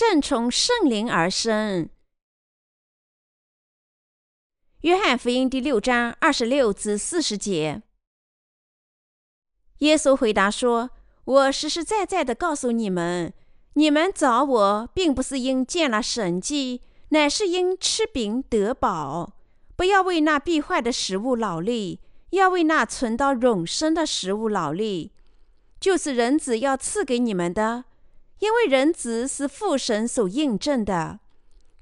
圣从圣灵而生。约翰福音第六章二十六至四十节，耶稣回答说：“我实实在在的告诉你们，你们找我，并不是因见了神迹，乃是因吃饼得饱。不要为那必坏的食物劳力，要为那存到永生的食物劳力，就是人子要赐给你们的。因为人子是父神所印证的。”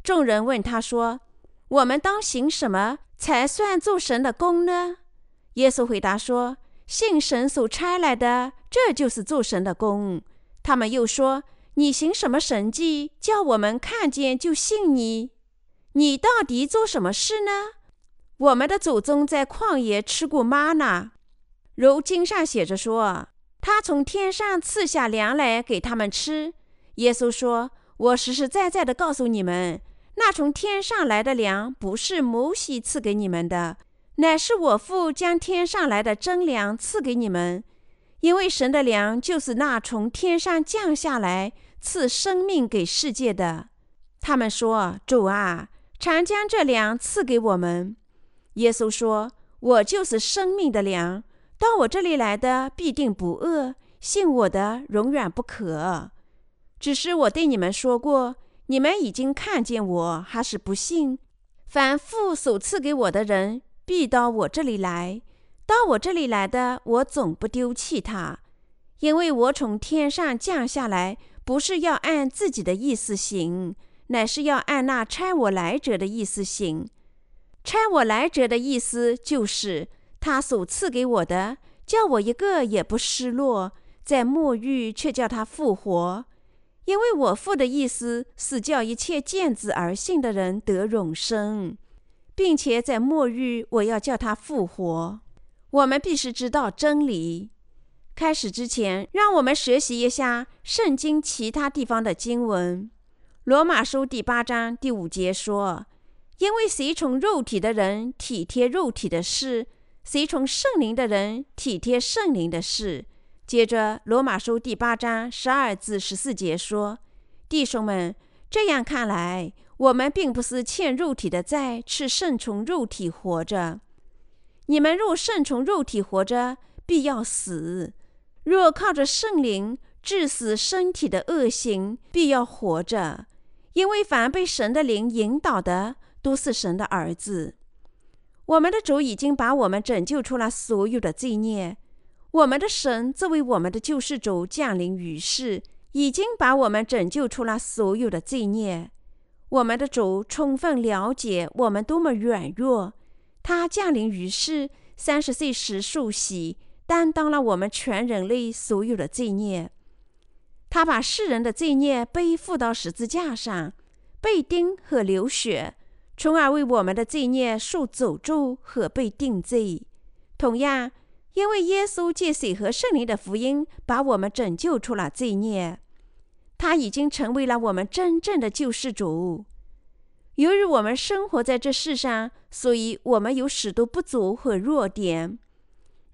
众人问他说。我们当行什么才算做神的功呢？耶稣回答说：“信神所差来的，这就是做神的功。”他们又说：“你行什么神迹，叫我们看见就信你？你到底做什么事呢？”我们的祖宗在旷野吃过吗呢？如经上写着说：“他从天上赐下粮来给他们吃。”耶稣说：“我实实在在的告诉你们。”那从天上来的粮，不是摩西赐给你们的，乃是我父将天上来的真粮赐给你们。因为神的粮就是那从天上降下来赐生命给世界的。他们说：“主啊，常将这粮赐给我们。”耶稣说：“我就是生命的粮，到我这里来的必定不饿，信我的永远不渴。只是我对你们说过。”你们已经看见我，还是不信？凡父所赐给我的人，必到我这里来；到我这里来的，我总不丢弃他，因为我从天上降下来，不是要按自己的意思行，乃是要按那差我来者的意思行。差我来者的意思就是，他所赐给我的，叫我一个也不失落，在末日却叫他复活。因为我父的意思是叫一切见子而信的人得永生，并且在末日我要叫他复活。我们必须知道真理。开始之前，让我们学习一下圣经其他地方的经文。罗马书第八章第五节说：“因为随从肉体的人体贴肉体的事，随从圣灵的人体贴圣灵的事。”接着，《罗马书》第八章十二至十四节说：“弟兄们，这样看来，我们并不是欠肉体的债，是顺从肉体活着。你们若顺从肉体活着，必要死；若靠着圣灵致死身体的恶行，必要活着。因为凡被神的灵引导的，都是神的儿子。我们的主已经把我们拯救出了所有的罪孽。”我们的神作为我们的救世主降临于世，已经把我们拯救出了所有的罪孽。我们的主充分了解我们多么软弱，他降临于世，三十岁时受洗，担当了我们全人类所有的罪孽。他把世人的罪孽背负到十字架上，被钉和流血，从而为我们的罪孽受诅咒和被定罪。同样。因为耶稣借水和圣灵的福音把我们拯救出了罪孽，他已经成为了我们真正的救世主。由于我们生活在这世上，所以我们有许多不足和弱点。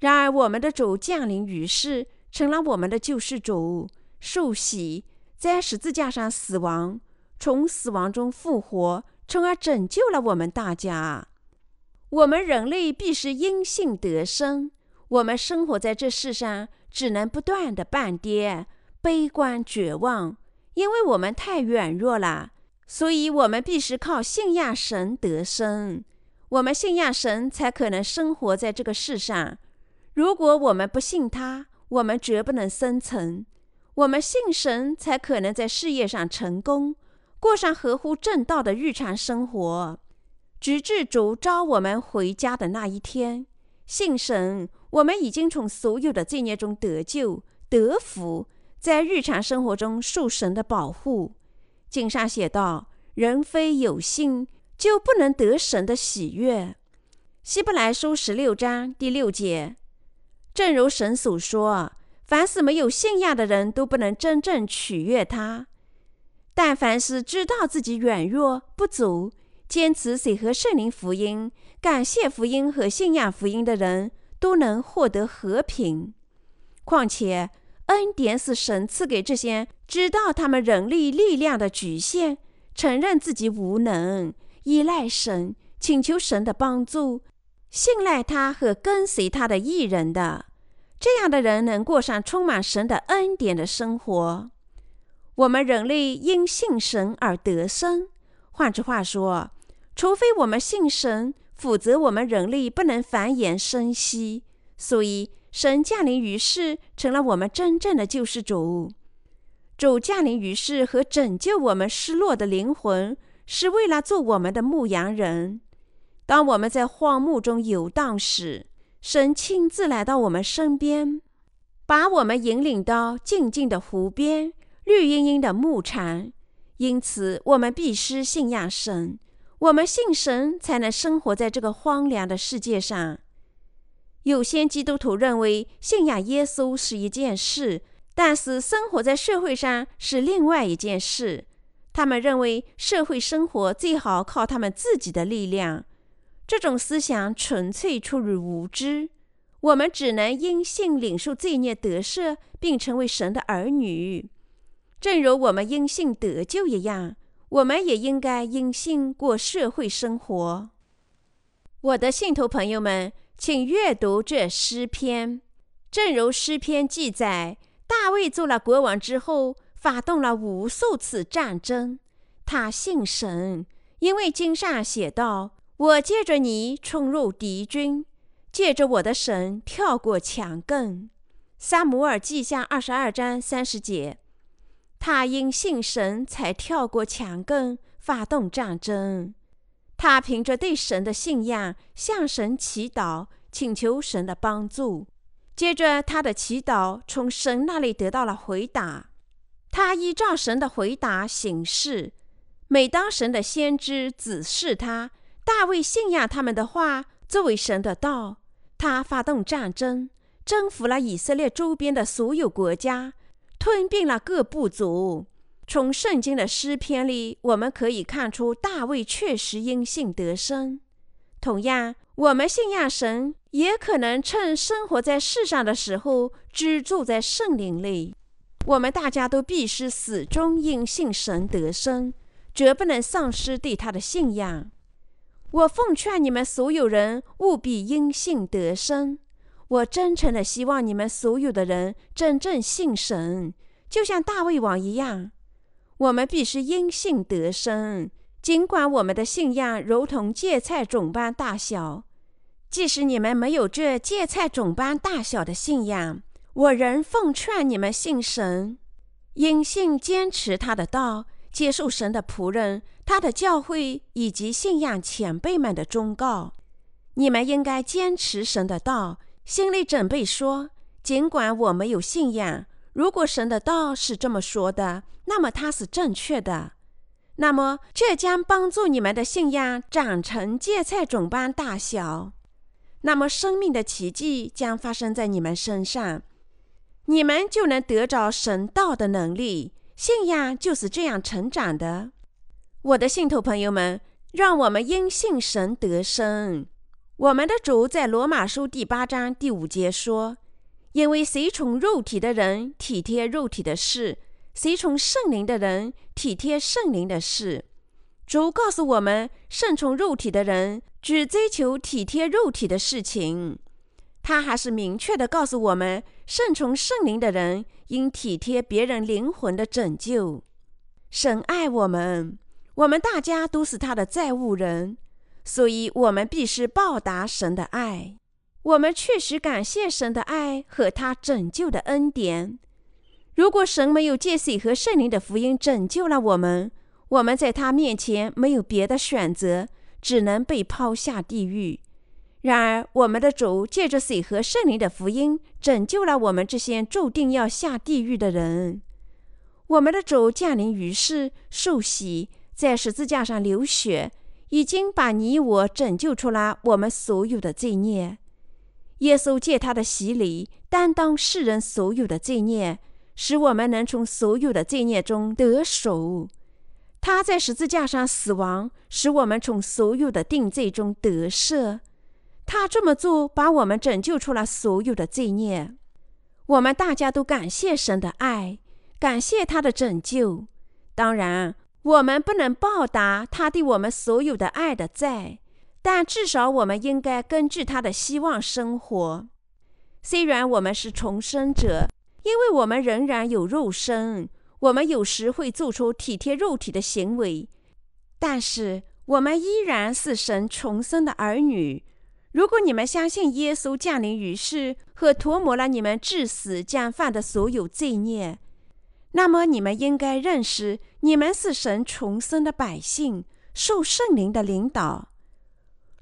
然而，我们的主降临于世，成了我们的救世主，受洗，在十字架上死亡，从死亡中复活，从而拯救了我们大家。我们人类必是因信得生。我们生活在这世上，只能不断的半跌、悲观、绝望，因为我们太软弱了。所以，我们必须靠信仰神得生。我们信仰神，才可能生活在这个世上。如果我们不信他，我们绝不能生存。我们信神，才可能在事业上成功，过上合乎正道的日常生活，直至主召我们回家的那一天。信神。我们已经从所有的罪孽中得救、得福，在日常生活中受神的保护。经上写道：“人非有信，就不能得神的喜悦。”希伯来书十六章第六节。正如神所说：“凡是没有信仰的人都不能真正取悦他。”但凡是知道自己软弱不足，坚持水和圣灵福音、感谢福音和信仰福音的人。都能获得和平。况且，恩典是神赐给这些知道他们人力力量的局限，承认自己无能，依赖神，请求神的帮助，信赖他和跟随他的艺人的，这样的人能过上充满神的恩典的生活。我们人类因信神而得生，换句话说，除非我们信神，否则我们人类不能繁衍生息。所以，神降临于世，成了我们真正的救世主。主降临于世和拯救我们失落的灵魂，是为了做我们的牧羊人。当我们在荒漠中游荡时，神亲自来到我们身边，把我们引领到静静的湖边、绿茵茵的牧场。因此，我们必须信仰神。我们信神，才能生活在这个荒凉的世界上。有些基督徒认为，信仰耶稣是一件事。但是生活在社会上是另外一件事。他们认为社会生活最好靠他们自己的力量。这种思想纯粹出于无知。我们只能因信领受罪孽得赦，并成为神的儿女，正如我们因信得救一样。我们也应该因信过社会生活。我的信徒朋友们，请阅读这诗篇。正如诗篇记载。大卫做了国王之后，发动了无数次战争。他信神，因为经上写道：“我借着你冲入敌军，借着我的神跳过墙根。”撒母耳记下二十二章三十节。他因信神才跳过墙根，发动战争。他凭着对神的信仰，向神祈祷，请求神的帮助。接着，他的祈祷从神那里得到了回答。他依照神的回答行事。每当神的先知指示他，大卫信仰他们的话作为神的道，他发动战争，征服了以色列周边的所有国家，吞并了各部族。从圣经的诗篇里，我们可以看出大卫确实因信得生。同样，我们信仰神。也可能趁生活在世上的时候居住在圣灵里。我们大家都必须始终因信神得生，绝不能丧失对他的信仰。我奉劝你们所有人务必因信得生。我真诚的希望你们所有的人真正信神，就像大卫王一样。我们必须因信得生，尽管我们的信仰如同芥菜种般大小。即使你们没有这芥菜种般大小的信仰，我仍奉劝你们信神，因信坚持他的道，接受神的仆人、他的教会以及信仰前辈们的忠告。你们应该坚持神的道，心里准备说：尽管我没有信仰，如果神的道是这么说的，那么它是正确的。那么这将帮助你们的信仰长成芥菜种般大小。那么，生命的奇迹将发生在你们身上，你们就能得着神道的能力。信仰就是这样成长的。我的信徒朋友们，让我们因信神得生。我们的主在罗马书第八章第五节说：“因为随从肉体的人体贴肉体的事，随从圣灵的人体贴圣灵的事。”主告诉我们，顺从肉体的人只追求体贴肉体的事情。他还是明确地告诉我们，顺从圣灵的人应体贴别人灵魂的拯救。神爱我们，我们大家都是他的债务人，所以我们必须报答神的爱。我们确实感谢神的爱和他拯救的恩典。如果神没有借水和圣灵的福音拯救了我们，我们在他面前没有别的选择，只能被抛下地狱。然而，我们的主借着水和圣灵的福音，拯救了我们这些注定要下地狱的人。我们的主降临于世，受洗，在十字架上流血，已经把你我拯救出来我们所有的罪孽。耶稣借他的洗礼，担当世人所有的罪孽，使我们能从所有的罪孽中得赎。他在十字架上死亡，使我们从所有的定罪中得赦。他这么做，把我们拯救出了所有的罪孽。我们大家都感谢神的爱，感谢他的拯救。当然，我们不能报答他对我们所有的爱的债，但至少我们应该根据他的希望生活。虽然我们是重生者，因为我们仍然有肉身，我们有时会做出体贴肉体的行为，但是我们依然是神重生的儿女。如果你们相信耶稣降临于世和涂抹了你们致死将犯的所有罪孽，那么你们应该认识，你们是神重生的百姓，受圣灵的领导。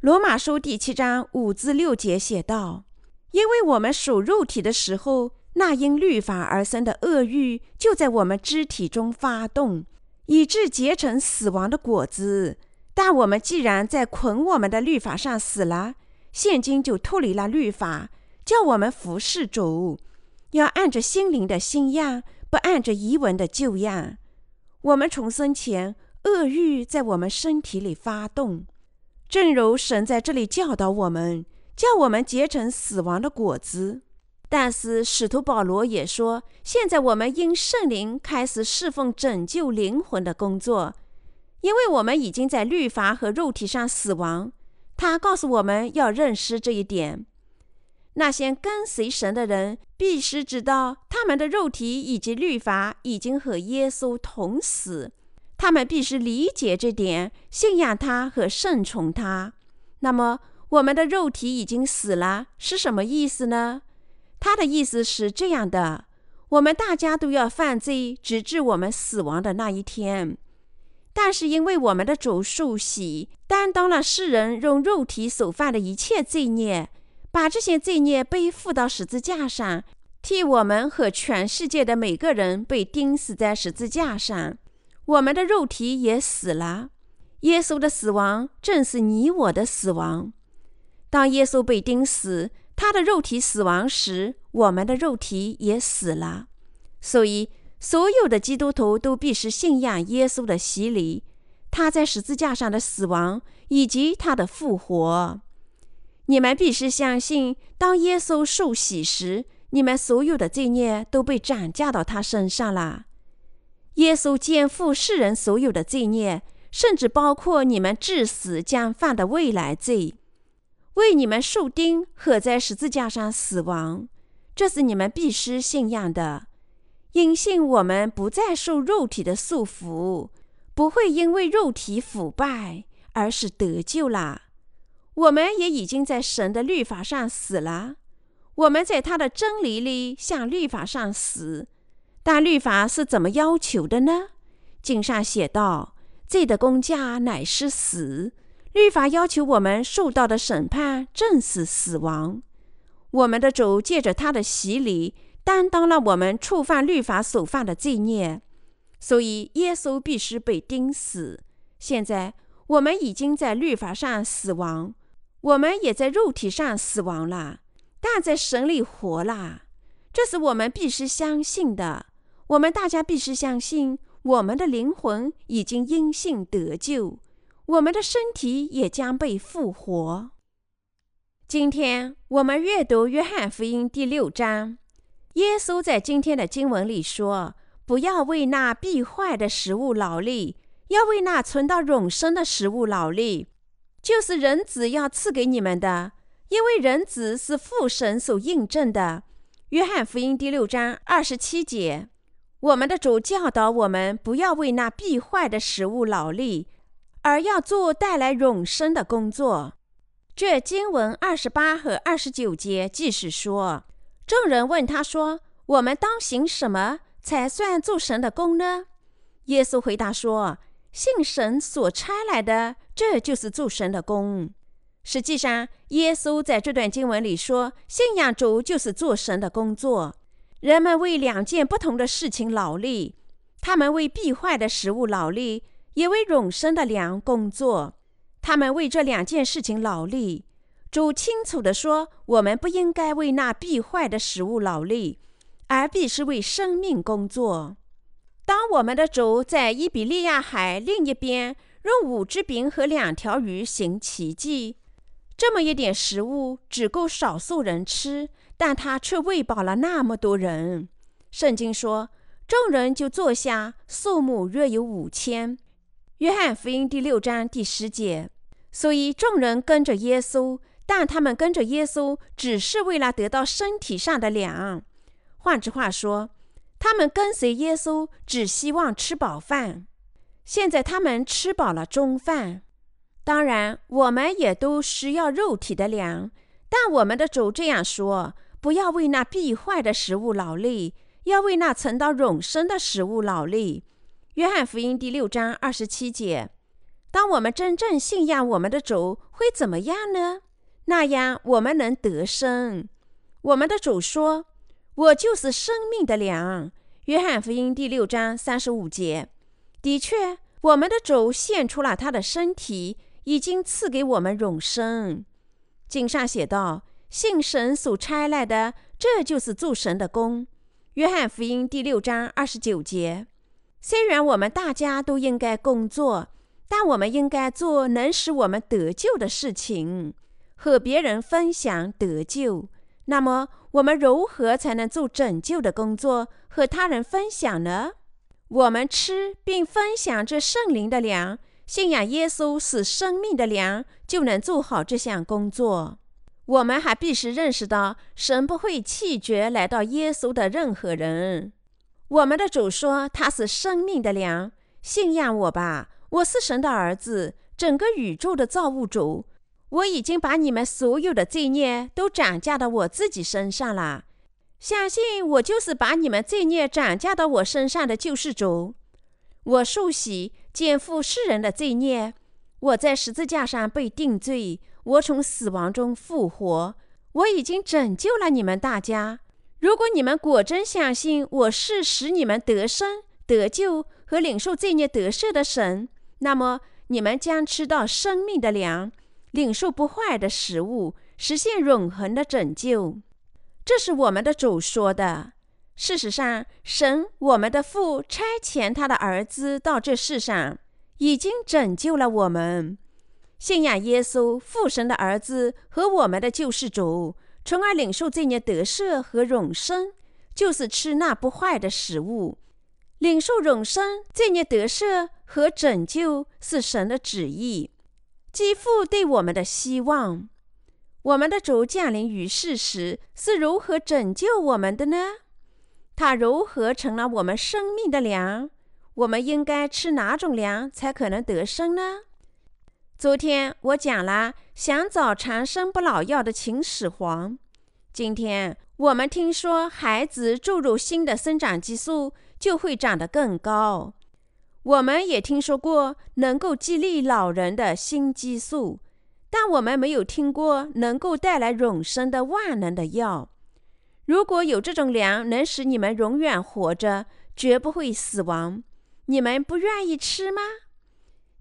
罗马书第七章五至六节写道：“因为我们属肉体的时候，那因律法而生的恶欲就在我们肢体中发动，以致结成死亡的果子。但我们既然在捆我们的律法上死了，现今就脱离了律法，叫我们服侍主，要按着心灵的新样，不按着遗文的旧样。我们重生前，恶欲在我们身体里发动，正如神在这里教导我们，叫我们结成死亡的果子。但是使徒保罗也说，现在我们因圣灵开始侍奉拯救灵魂的工作，因为我们已经在律法和肉体上死亡。他告诉我们要认识这一点。那些跟随神的人必须知道，他们的肉体以及律法已经和耶稣同死。他们必须理解这点，信仰他和顺从他。那么，我们的肉体已经死了是什么意思呢？他的意思是这样的：我们大家都要犯罪，直至我们死亡的那一天。但是，因为我们的主受洗，担当了世人用肉体所犯的一切罪孽，把这些罪孽背负到十字架上，替我们和全世界的每个人被钉死在十字架上，我们的肉体也死了。耶稣的死亡正是你我的死亡。当耶稣被钉死，他的肉体死亡时，我们的肉体也死了。所以。所有的基督徒都必须信仰耶稣的洗礼，他在十字架上的死亡以及他的复活。你们必须相信，当耶稣受洗时，你们所有的罪孽都被转嫁到他身上了。耶稣肩负世人所有的罪孽，甚至包括你们至死将犯的未来罪，为你们受钉和在十字架上死亡。这是你们必须信仰的。因信我们不再受肉体的束缚，不会因为肉体腐败而是得救了。我们也已经在神的律法上死了。我们在他的真理里向律法上死，但律法是怎么要求的呢？经上写道：“罪的工价乃是死。”律法要求我们受到的审判正是死亡。我们的主借着他的洗礼。担当了我们触犯律法所犯的罪孽，所以耶稣必须被钉死。现在我们已经在律法上死亡，我们也在肉体上死亡了，但在神里活了。这是我们必须相信的。我们大家必须相信，我们的灵魂已经因信得救，我们的身体也将被复活。今天我们阅读约翰福音第六章。耶稣在今天的经文里说：“不要为那必坏的食物劳力，要为那存到永生的食物劳力，就是人子要赐给你们的。因为人子是父神所印证的。”约翰福音第六章二十七节，我们的主教导我们不要为那必坏的食物劳力，而要做带来永生的工作。这经文二十八和二十九节即是说。众人问他说：“我们当行什么才算做神的功呢？”耶稣回答说：“信神所差来的，这就是做神的功。”实际上，耶稣在这段经文里说：“信仰主就是做神的工作。”人们为两件不同的事情劳力，他们为必坏的食物劳力，也为永生的粮工作。他们为这两件事情劳力。主清楚地说：“我们不应该为那必坏的食物劳力，而必是为生命工作。”当我们的主在伊比利亚海另一边用五只饼和两条鱼行奇迹，这么一点食物只够少数人吃，但他却喂饱了那么多人。圣经说：“众人就坐下，数目约有五千。约翰福音第六章第十节。所以众人跟着耶稣，但他们跟着耶稣只是为了得到身体上的粮。换句话说，他们跟随耶稣只希望吃饱饭。现在他们吃饱了中饭。当然，我们也都需要肉体的粮，但我们的主这样说：不要为那必坏的食物劳力，要为那存到永生的食物劳力。约翰福音第六章二十七节。当我们真正信仰我们的主，会怎么样呢？那样我们能得生。我们的主说：“我就是生命的粮。”约翰福音第六章三十五节。的确，我们的主献出了他的身体，已经赐给我们永生。经上写道：“信神所差来的，这就是做神的功。”约翰福音第六章二十九节。虽然我们大家都应该工作。但我们应该做能使我们得救的事情，和别人分享得救。那么，我们如何才能做拯救的工作，和他人分享呢？我们吃并分享这圣灵的粮，信仰耶稣是生命的粮，就能做好这项工作。我们还必须认识到，神不会弃绝来到耶稣的任何人。我们的主说他是生命的粮，信仰我吧。我是神的儿子，整个宇宙的造物主。我已经把你们所有的罪孽都转嫁到我自己身上了。相信我就是把你们罪孽转嫁到我身上的救世主。我受洗，肩负世人的罪孽。我在十字架上被定罪，我从死亡中复活。我已经拯救了你们大家。如果你们果真相信我是使你们得生、得救和领受罪孽得赦的神。那么你们将吃到生命的粮，领受不坏的食物，实现永恒的拯救。这是我们的主说的。事实上，神我们的父差遣他的儿子到这世上，已经拯救了我们。信仰耶稣，父神的儿子和我们的救世主，从而领受罪孽得赦和永生，就是吃那不坏的食物。领受永生、罪孽得赦和拯救是神的旨意，继父对我们的希望。我们的主降临于世时是如何拯救我们的呢？他如何成了我们生命的粮？我们应该吃哪种粮才可能得生呢？昨天我讲了想找长生不老药的秦始皇。今天我们听说孩子注入新的生长激素。就会长得更高。我们也听说过能够激励老人的新激素，但我们没有听过能够带来永生的万能的药。如果有这种粮能使你们永远活着，绝不会死亡，你们不愿意吃吗？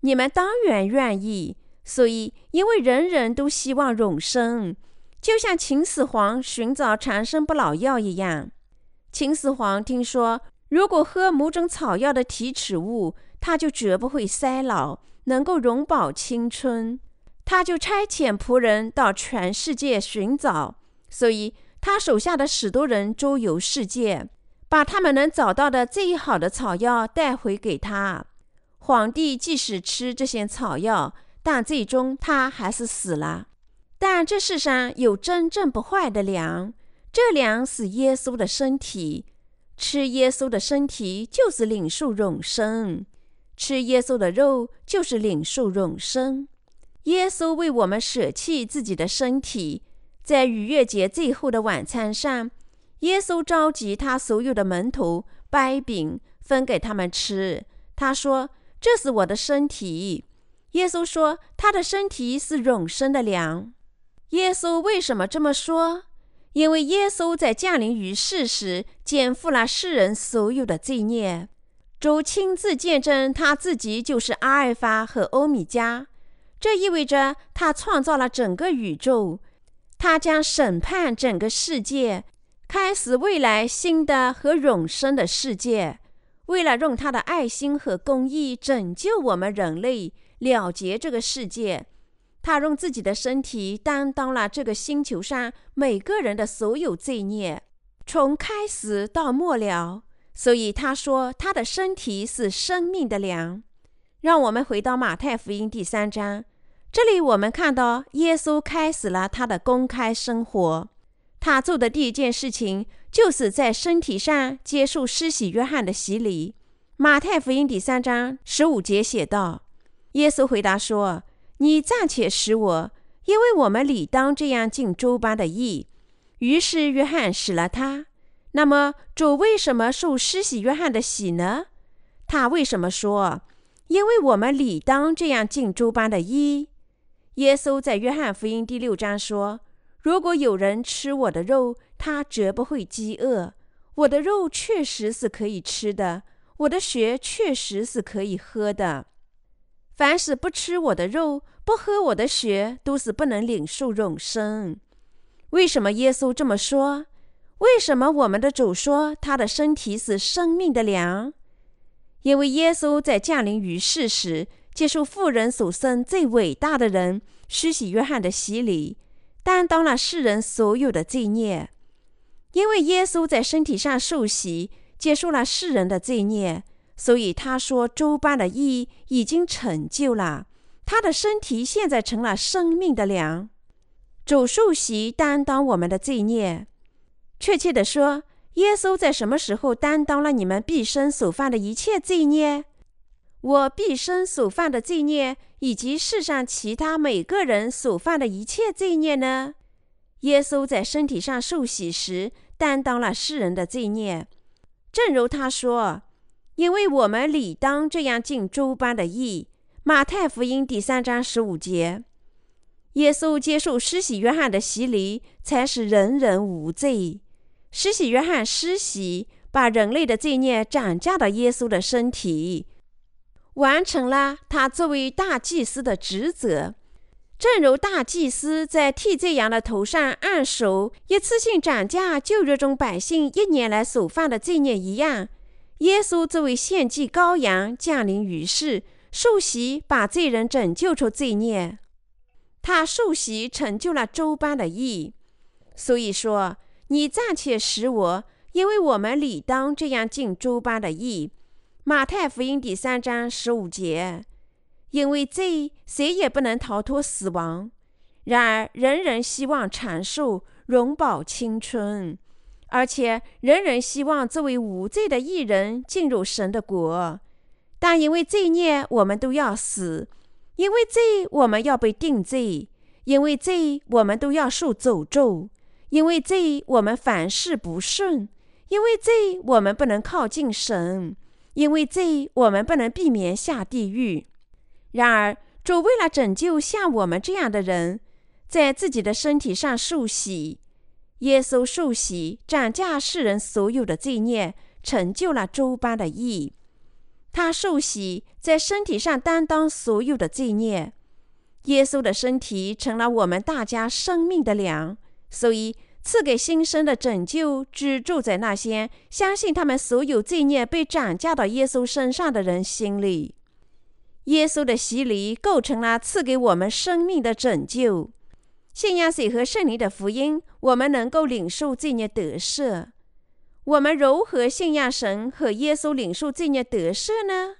你们当然愿意。所以，因为人人都希望永生，就像秦始皇寻找长生不老药一样。秦始皇听说。如果喝某种草药的提取物，他就绝不会衰老，能够永葆青春。他就差遣仆人到全世界寻找，所以他手下的许多人周游世界，把他们能找到的最好的草药带回给他。皇帝即使吃这些草药，但最终他还是死了。但这世上有真正不坏的粮，这粮是耶稣的身体。吃耶稣的身体就是领受永生，吃耶稣的肉就是领受永生。耶稣为我们舍弃自己的身体，在逾越节最后的晚餐上，耶稣召集他所有的门徒，掰饼分给他们吃。他说：“这是我的身体。”耶稣说：“他的身体是永生的粮。”耶稣为什么这么说？因为耶稣在降临于世时，肩负了世人所有的罪孽。主亲自见证他自己就是阿尔法和欧米伽，这意味着他创造了整个宇宙，他将审判整个世界，开始未来新的和永生的世界。为了用他的爱心和公义拯救我们人类，了结这个世界。他用自己的身体担当了这个星球上每个人的所有罪孽，从开始到末了。所以他说他的身体是生命的粮。让我们回到马太福音第三章，这里我们看到耶稣开始了他的公开生活。他做的第一件事情，就是在身体上接受施洗约翰的洗礼。马太福音第三章十五节写道：“耶稣回答说：‘你暂且使我，因为我们理当这样尽周班的义。’于是约翰使了他。那么主为什么受施洗约翰的洗呢？他为什么说？”因为我们理当这样尽诸般的医。耶稣在约翰福音第六章说：“如果有人吃我的肉，他绝不会饥饿。我的肉确实是可以吃的，我的血确实是可以喝的。凡是不吃我的肉、不喝我的血，都是不能领受永生。”为什么耶稣这么说？为什么我们的主说他的身体是生命的粮？因为耶稣在降临于世时，接受富人所生最伟大的人施洗约翰的洗礼，担当了世人所有的罪孽。因为耶稣在身体上受洗，接受了世人的罪孽，所以他说：“周班的义已经成就了。”他的身体现在成了生命的粮。主受洗担当我们的罪孽，确切的说。耶稣在什么时候担当了你们毕生所犯的一切罪孽？我毕生所犯的罪孽，以及世上其他每个人所犯的一切罪孽呢？耶稣在身体上受洗时，担当了世人的罪孽，正如他说：“因为我们理当这样尽诸般的义。”马太福音第三章十五节。耶稣接受施洗约翰的洗礼，才使人人无罪。施洗约翰施洗，把人类的罪孽转嫁到耶稣的身体，完成了他作为大祭司的职责。正如大祭司在替罪羊的头上按手，一次性涨价旧约中百姓一年来所犯的罪孽一样，耶稣作为献祭羔羊降临于世，受洗把罪人拯救出罪孽。他受洗成就了周班的义。所以说。你暂且使我，因为我们理当这样尽诸般的义。马太福音第三章十五节。因为罪，谁也不能逃脱死亡。然而，人人希望长寿、永葆青春，而且人人希望这位无罪的艺人进入神的国。但因为罪孽，我们都要死；因为罪，我们要被定罪；因为罪，我们都要受诅咒。因为罪，我们凡事不顺；因为罪，我们不能靠近神；因为罪，我们不能避免下地狱。然而，主为了拯救像我们这样的人，在自己的身体上受洗。耶稣受洗，斩价世人所有的罪孽，成就了周般的义。他受洗，在身体上担当所有的罪孽。耶稣的身体成了我们大家生命的粮。所以，赐给新生的拯救只住在那些相信他们所有罪孽被转嫁到耶稣身上的人心里。耶稣的洗礼构成了赐给我们生命的拯救。信仰水和圣灵的福音，我们能够领受罪孽得赦。我们如何信仰神和耶稣领受罪孽得赦呢？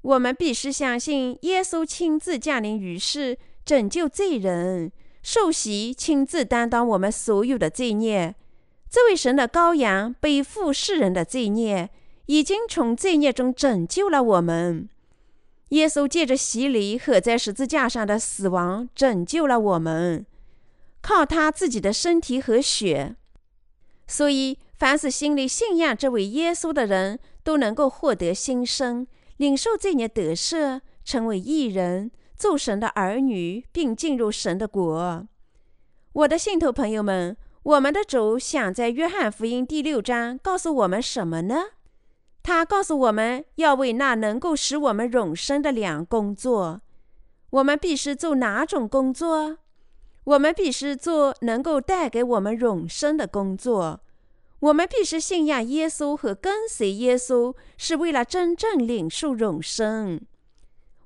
我们必须相信耶稣亲自降临于世，拯救罪人。受洗，亲自担当我们所有的罪孽。这位神的羔羊背负世人的罪孽，已经从罪孽中拯救了我们。耶稣借着洗礼和在十字架上的死亡，拯救了我们。靠他自己的身体和血，所以凡是心里信仰这位耶稣的人，都能够获得新生，领受罪孽得赦，成为义人。做神的儿女，并进入神的国。我的信徒朋友们，我们的主想在约翰福音第六章告诉我们什么呢？他告诉我们要为那能够使我们永生的粮工作。我们必须做哪种工作？我们必须做能够带给我们永生的工作。我们必须信仰耶稣和跟随耶稣，是为了真正领受永生。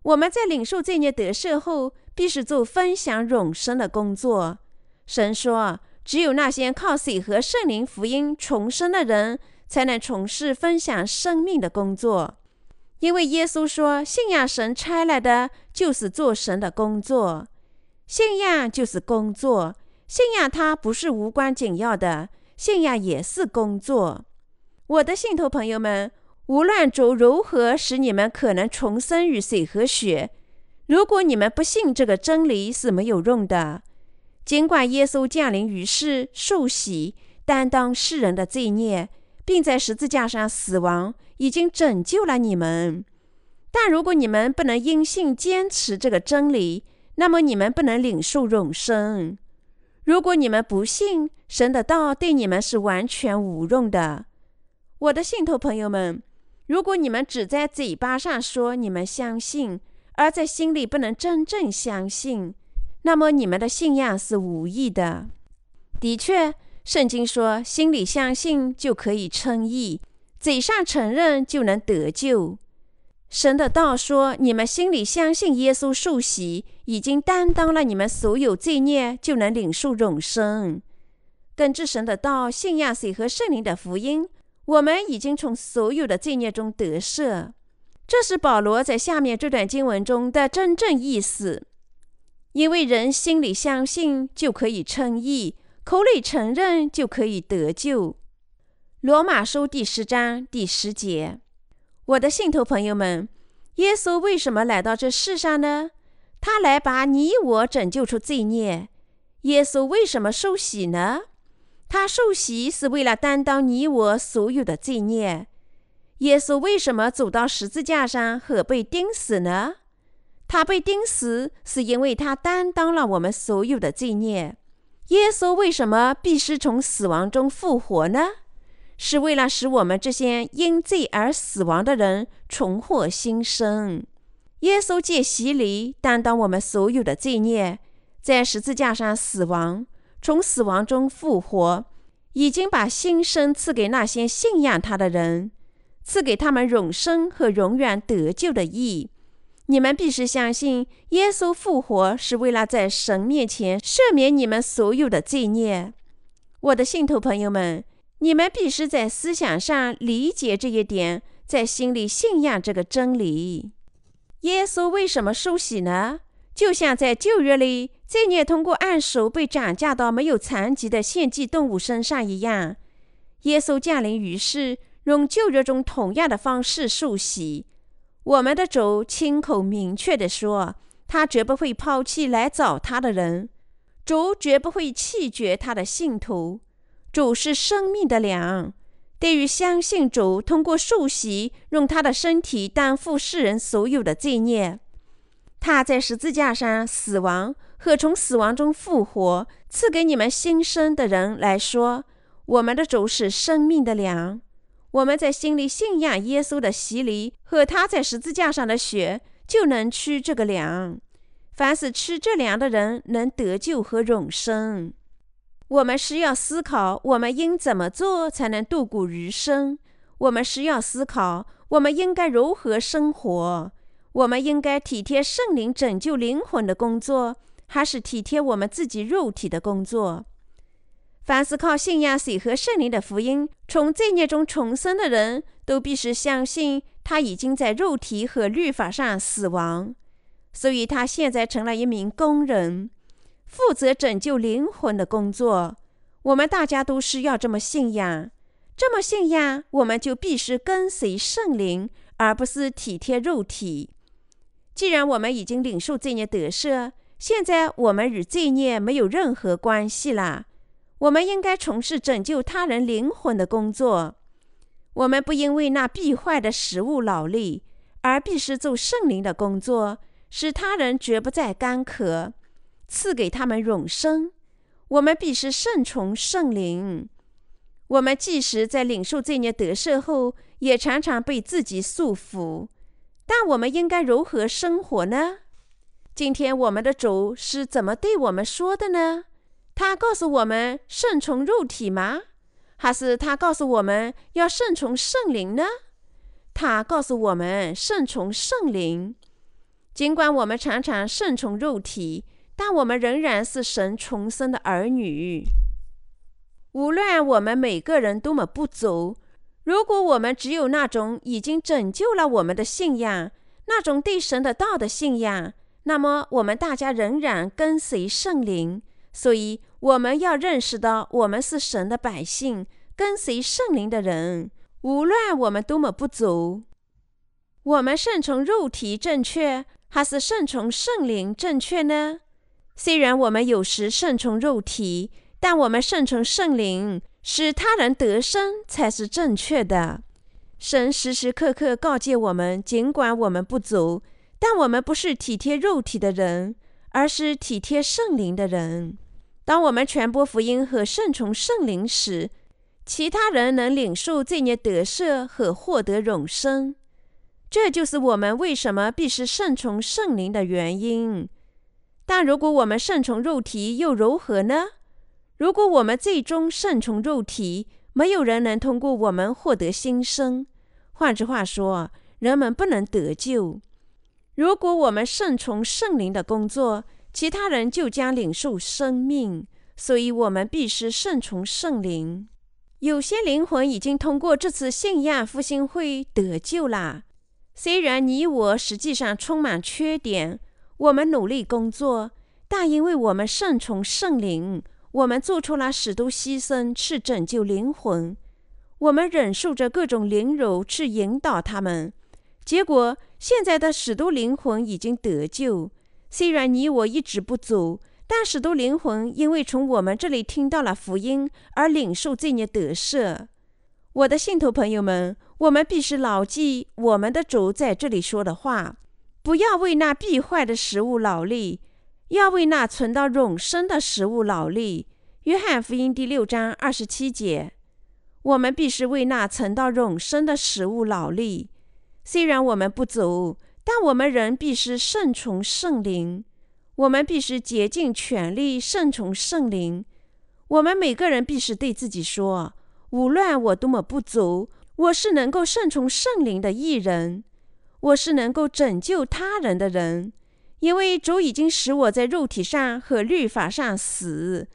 我们在领受罪孽得赦后，必须做分享永生的工作。神说，只有那些靠水和圣灵福音重生的人，才能从事分享生命的工作。因为耶稣说，信仰神差来的就是做神的工作，信仰就是工作，信仰它不是无关紧要的，信仰也是工作。我的信徒朋友们，无论主如何使你们可能重生于水和血，如果你们不信这个真理是没有用的。尽管耶稣降临于世，受洗，担当世人的罪孽。并在十字架上死亡，已经拯救了你们。但如果你们不能因信坚持这个真理，那么你们不能领受永生。如果你们不信神的道，对你们是完全无用的。我的信徒朋友们，如果你们只在嘴巴上说你们相信，而在心里不能真正相信，那么你们的信仰是无益的。的确。圣经说：“心里相信就可以称义，嘴上承认就能得救。”神的道说：“你们心里相信耶稣受洗，已经担当了你们所有罪孽，就能领受永生。”根据神的道，信仰水和圣灵的福音，我们已经从所有的罪孽中得赦。这是保罗在下面这段经文中的真正意思。因为人心里相信就可以称义。口里承认就可以得救。罗马书第十章第十节，我的信徒朋友们，耶稣为什么来到这世上呢？他来把你我拯救出罪孽。耶稣为什么受洗呢？他受洗是为了担当你我所有的罪孽。耶稣为什么走到十字架上和被钉死呢？他被钉死是因为他担当了我们所有的罪孽。耶稣为什么必须从死亡中复活呢？是为了使我们这些因罪而死亡的人重获新生。耶稣借洗礼担当我们所有的罪孽，在十字架上死亡，从死亡中复活，已经把新生赐给那些信仰他的人，赐给他们永生和永远得救的义。你们必须相信，耶稣复活是为了在神面前赦免你们所有的罪孽。我的信徒朋友们，你们必须在思想上理解这一点，在心里信仰这个真理。耶稣为什么受洗呢？就像在旧约里，罪孽通过按手被转嫁到没有残疾的献祭动物身上一样，耶稣降临于世，用旧约中同样的方式受洗。我们的主亲口明确地说，他绝不会抛弃来找他的人，主绝不会弃绝他的信徒。主是生命的粮，对于相信主、通过受洗用他的身体担负世人所有的罪孽，他在十字架上死亡和从死亡中复活，赐给你们新生的人来说，我们的主是生命的粮。我们在心里信仰耶稣的洗礼和他在十字架上的血，就能吃这个粮。凡是吃这粮的人，能得救和永生。我们是要思考，我们应怎么做才能度过余生？我们是要思考，我们应该如何生活？我们应该体贴圣灵拯救灵魂的工作，还是体贴我们自己肉体的工作？凡是靠信仰水和圣灵的福音从罪孽中重生的人，都必须相信他已经在肉体和律法上死亡，所以他现在成了一名工人，负责拯救灵魂的工作。我们大家都是要这么信仰，这么信仰，我们就必须跟随圣灵，而不是体贴肉体。既然我们已经领受罪孽得赦，现在我们与罪孽没有任何关系了。我们应该从事拯救他人灵魂的工作。我们不因为那必坏的食物劳力，而必须做圣灵的工作，使他人绝不再干渴，赐给他们永生。我们必须顺从圣灵。我们即使在领受罪孽得赦后，也常常被自己束缚。但我们应该如何生活呢？今天我们的主是怎么对我们说的呢？他告诉我们顺从肉体吗？还是他告诉我们要顺从圣灵呢？他告诉我们顺从圣灵。尽管我们常常顺从肉体，但我们仍然是神重生的儿女。无论我们每个人多么不足，如果我们只有那种已经拯救了我们的信仰，那种对神的道的信仰，那么我们大家仍然跟随圣灵。所以我们要认识到，我们是神的百姓，跟随圣灵的人，无论我们多么不足，我们顺从肉体正确，还是顺从圣灵正确呢？虽然我们有时顺从肉体，但我们顺从圣灵，使他人得生才是正确的。神时时刻刻告诫我们：尽管我们不足，但我们不是体贴肉体的人，而是体贴圣灵的人。当我们传播福音和顺从圣灵时，其他人能领受罪孽得赦和获得永生。这就是我们为什么必须顺从圣灵的原因。但如果我们顺从肉体，又如何呢？如果我们最终顺从肉体，没有人能通过我们获得新生。换句话说，人们不能得救。如果我们顺从圣灵的工作，其他人就将领受生命。所以，我们必须顺从圣灵。有些灵魂已经通过这次信仰复兴会得救了。虽然你我实际上充满缺点。我们努力工作，但因为我们顺从圣灵，我们做出了许多牺牲去拯救灵魂。我们忍受着各种凌辱去引导他们，结果现在的许多灵魂已经得救。虽然你我一直不足，但许多灵魂因为从我们这里听到了福音而领受罪孽得赦。我的信徒朋友们，我们必须牢记我们的主在这里说的话。不要为那必坏的食物劳力，要为那存到永生的食物劳力。约翰福音第六章二十七节。我们必须为那存到永生的食物劳力。虽然我们不足，但我们仍必须顺从圣灵。我们必须竭尽全力顺从圣灵。我们每个人必须对自己说：无论我多么不足，我是能够顺从圣灵的艺人。我是能够拯救他人的人，因为主已经使我在肉体上和律法上死，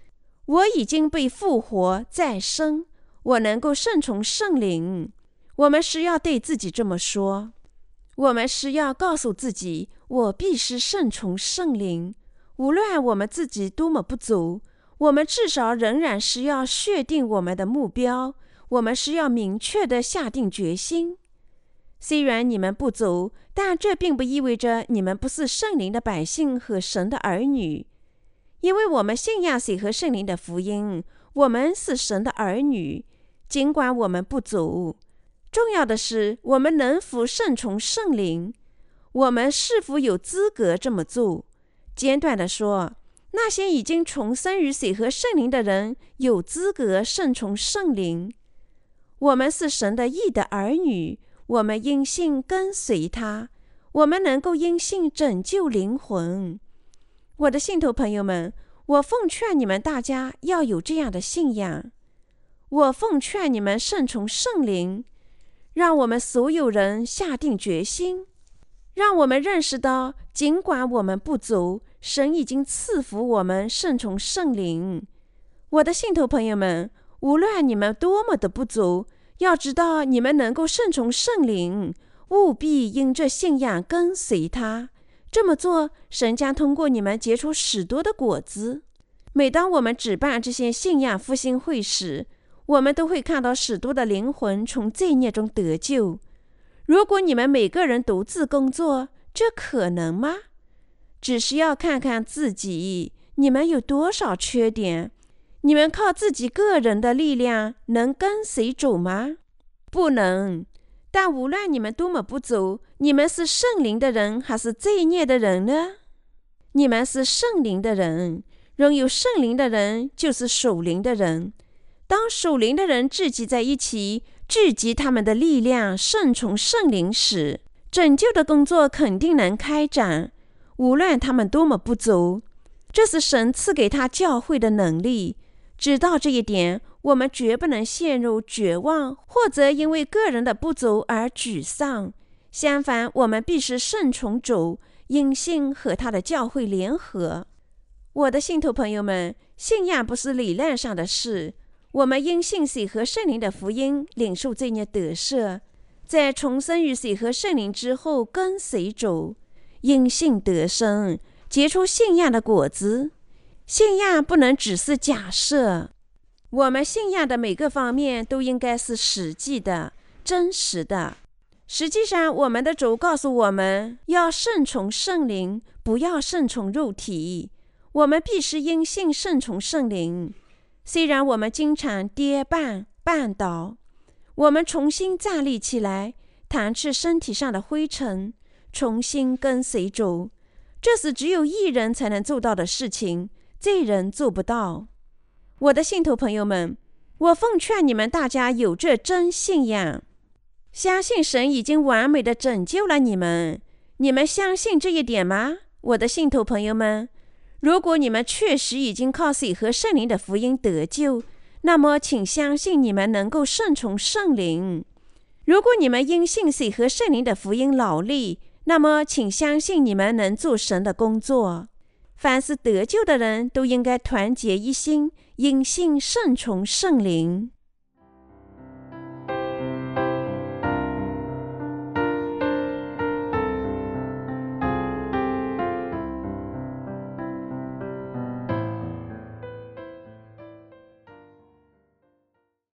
我已经被复活再生，我能够顺从圣灵。我们是要对自己这么说，我们是要告诉自己，我必须顺从圣灵。无论我们自己多么不足，我们至少仍然是要确定我们的目标，我们是要明确的下定决心。虽然你们不足，但这并不意味着你们不是圣灵的百姓和神的儿女，因为我们信仰水和圣灵的福音，我们是神的儿女。尽管我们不足，重要的是我们能否顺从圣灵，我们是否有资格这么做。简短的说，那些已经重生于水和圣灵的人有资格顺从圣灵。我们是神的义的儿女。我们因信跟随他，我们能够因信拯救灵魂。我的信徒朋友们，我奉劝你们大家要有这样的信仰。我奉劝你们顺从圣灵，让我们所有人下定决心，让我们认识到，尽管我们不足，神已经赐福我们顺从圣灵。我的信徒朋友们，无论你们多么的不足。要知道，你们能够顺从圣灵，务必因这信仰跟随他。这么做，神将通过你们结出许多的果子。每当我们举办这些信仰复兴会时，我们都会看到许多的灵魂从罪孽中得救。如果你们每个人独自工作，这可能吗？只需要看看自己，你们有多少缺点。你们靠自己个人的力量能跟随主吗？不能。但无论你们多么不足，你们是圣灵的人还是罪孽的人呢？你们是圣灵的人，拥有圣灵的人就是属灵的人。当属灵的人聚集在一起，聚集他们的力量，顺从圣灵时，拯救的工作肯定能开展。无论他们多么不足，这是神赐给他教会的能力。知道这一点，我们绝不能陷入绝望，或者因为个人的不足而沮丧。相反，我们必须顺从主，因信和他的教会联合。我的信徒朋友们，信仰不是理论上的事，我们因信水和圣灵的福音，领受罪孽得赦，在重生于水和圣灵之后，跟随主，因信得生，结出信仰的果子。信仰不能只是假设，我们信仰的每个方面都应该是实际的、真实的。实际上，我们的主告诉我们要顺从圣灵，不要顺从肉体。我们必须因信顺从圣灵。虽然我们经常跌绊、绊倒，我们重新站立起来，弹去身体上的灰尘，重新跟随主。这是只有一人才能做到的事情，罪人做不到。我的信徒朋友们，我奉劝你们大家有这真信仰。相信神已经完美的拯救了你们，你们相信这一点吗，我的信徒朋友们？如果你们确实已经靠水和圣灵的福音得救，那么请相信你们能够顺从圣灵。如果你们因信水和圣灵的福音劳力，那么请相信你们能做神的工作。凡是得救的人都应该团结一心，因信顺从圣灵。